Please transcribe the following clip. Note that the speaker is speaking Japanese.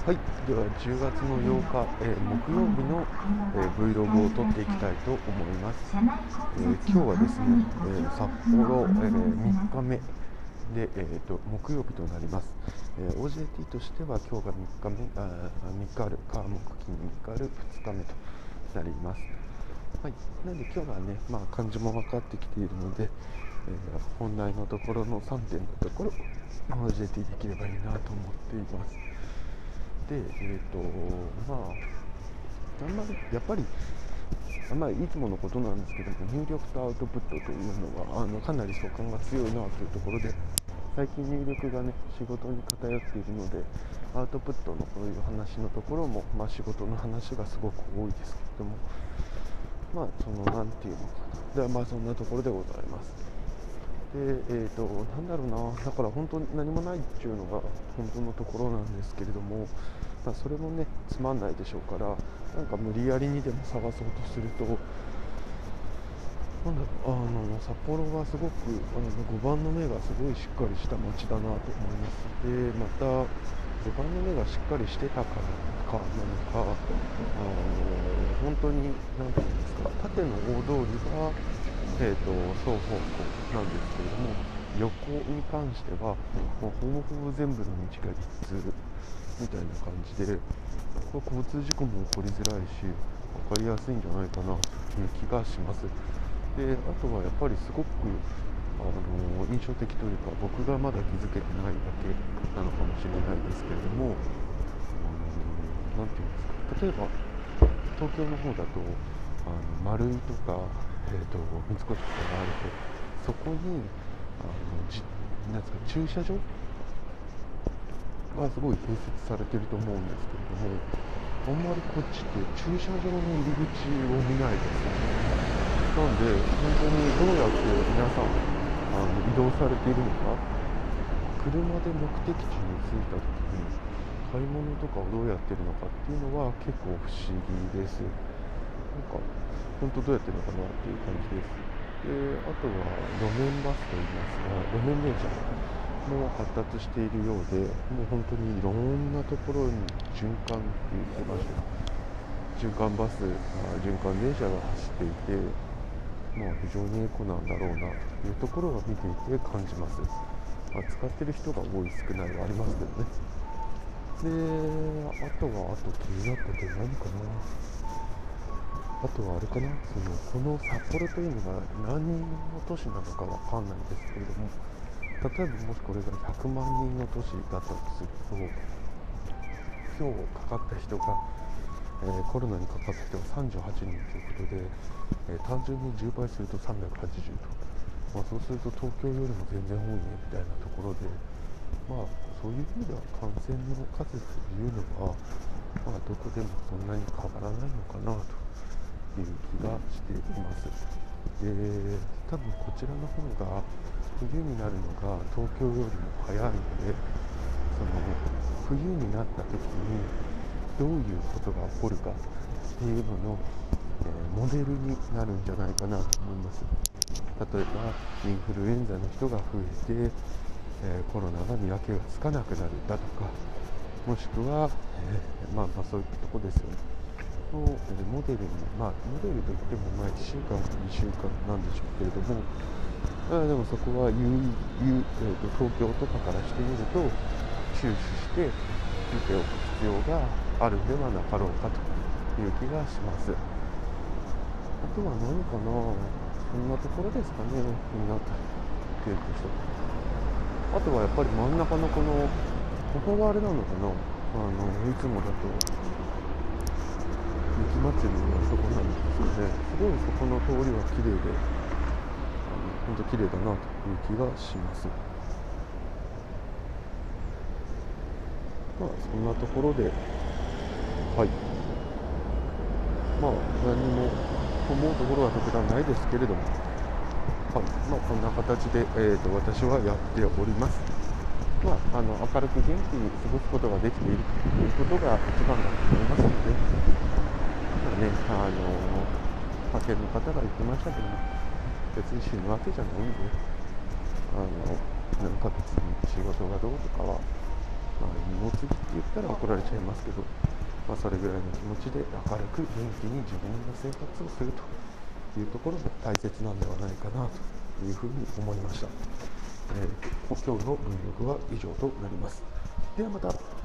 はい、では10月の8日、えー、木曜日の、えー、Vlog を撮っていきたいと思います。えー、今日はですね、え札幌、え3日目で、えーと、木曜日となります、え OJT としては今日が3日目あ3日ある火木金3日ある2日目となります。はい、なので今日はね、まあ、漢字も分かってきているので、え本来のところの3点のところ OJT できればいいなと思っています。で、えーとまあ、あんまりやっぱりあまりいつものことなんですけども入力とアウトプットというのはあのかなり相関が強いなというところで最近入力がね仕事に偏っているのでアウトプットのこういう話のところも、まあ、仕事の話がすごく多いですけれどもまあその何て言うのかな。でまあそんなところでございます。でえーと、なんだろうなだから本当に何もないっていうのが本当のところなんですけれども、まあ、それもねつまんないでしょうからなんか無理やりにでも探そうとするとなんだろうあの札幌はすごくあの5番の目がすごいしっかりした街だなと思います。でまた5番の目がしっかりしてたからかなのかあの本当に何て言うんですか縦の大通りがえーと、双方向なんですけれども横に関してはもうほぼほぼ全部の道が一通みたいな感じでこれ交通事故も起こりづらいし分かりやすいんじゃないかなという気がします。であとはやっぱりすごくあの印象的というか僕がまだ気づけてないだけなのかもしれないですけれども何て言うんですか例えば東京の方だとあの丸いとかえーと、三越とかがあるとそこにあのじなんですか駐車場がすごい併設されてると思うんですけれどもあんまりこっちって駐車場の入り口を見ないですね。なんで本当にどうやって皆さんあの移動されているのか。車で目的地に着いた時に買い物とかをどうやってるのかっていうのは結構不思議です。か本当どうやってるのかなっていう感じです。であとは路面バスといいますか路面電車も発達しているようでもう本当にいろんなところに循環って言ってました。循環バス循環電車が走っていてまあ非常にエコなんだろうなというところを見ていて感じます、まあ、使ってる人が多い少ないはありますけどね。であとはあと気になった点何かな。あとはあれかな？そのこの札幌というのが何人の都市なのかわかんないんですけれども例えばもしこれが100万人の都市だったとすると今日かかった人が、えー、コロナにかかった人が38人ということで、えー、単純に10倍すると380と、まあ、そうすると東京よりも全然多いねみたいなところでまあそういう意味では感染の数というのは、まあ、どこでもそんなに変わらないのかなと。いう気がしています。で多分こちらの方が冬になるのが東京よりも早いのでその冬になった時にどういうことが起こるかっていうのの、えー、モデルになるんじゃないかなと思います。例えばインフルエンザの人が増えて、えー、コロナが見分けがつかなくなるだとかもしくは、えー、まあ、まあそういったとこですよね。のモデルに、まあ、モデルといってもまあ1週間か2週間なんでしょうけれども、あでもそこは有有、えーと、東京とかからしてみると注視して見ておく必要があるんではなかろうかという気がします。あとは何かなそんなところですかね気になった点としてあとはやっぱり真ん中のこのここがあれなのかなあのいつもだと雪まつりのそこなんですけどねすごいそこの通りは綺麗で本当綺麗だなという気がします。まあそんなところではい。まあ何も思うところは特段ないですけれどもはい。まあ、こんな形で、えーと、私はやっております。まあ、あの明るく元気に過ごすことができているということが一番だと思いますので、ね、あの派遣の方が言ってましたけど、別に死ぬわけじゃないんで、あのなんか別に仕事がどうとかは、まあ、荷物っていうたら怒られちゃいますけど、まあ、それぐらいの気持ちで明るく元気に自分の生活をするというところが大切なんではないかなというふうに思いました、えー、今日の文力は以上となります。ではまた。